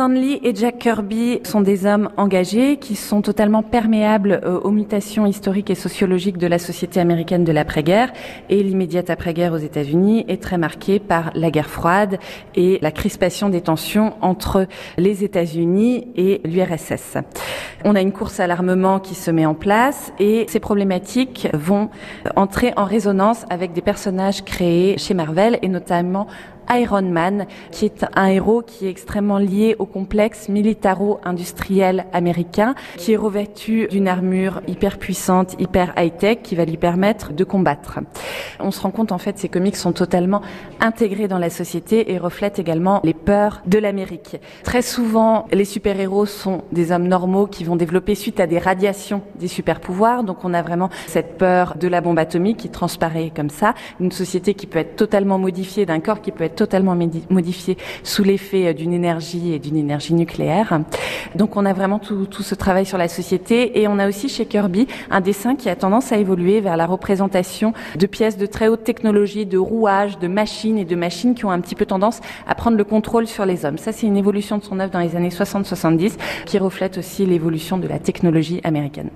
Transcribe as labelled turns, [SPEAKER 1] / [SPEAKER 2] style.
[SPEAKER 1] Stanley et Jack Kirby sont des hommes engagés qui sont totalement perméables euh, aux mutations historiques et sociologiques de la société américaine de l'après-guerre et l'immédiate après-guerre aux États-Unis est très marquée par la guerre froide et la crispation des tensions entre les États-Unis et l'URSS. On a une course à l'armement qui se met en place et ces problématiques vont entrer en résonance avec des personnages créés chez Marvel et notamment Iron Man, qui est un héros qui est extrêmement lié au complexe militaro-industriel américain, qui est revêtu d'une armure hyper puissante, hyper high-tech, qui va lui permettre de combattre. On se rend compte en fait, ces comics sont totalement intégrés dans la société et reflètent également les peurs de l'Amérique. Très souvent, les super-héros sont des hommes normaux qui vont développer suite à des radiations des super-pouvoirs. Donc on a vraiment cette peur de la bombe atomique qui transparaît comme ça. Une société qui peut être totalement modifiée, d'un corps qui peut être totalement modifié sous l'effet euh, d'une énergie et d'une énergie nucléaire. Donc on a vraiment tout, tout, ce travail sur la société et on a aussi chez Kirby un dessin qui a tendance à évoluer vers la représentation de pièces de très haute technologie, de rouages, de machines et de machines qui ont un petit peu tendance à prendre le contrôle sur les hommes. Ça c'est une évolution de son œuvre dans les années 60-70 qui reflète aussi l'évolution de la technologie américaine.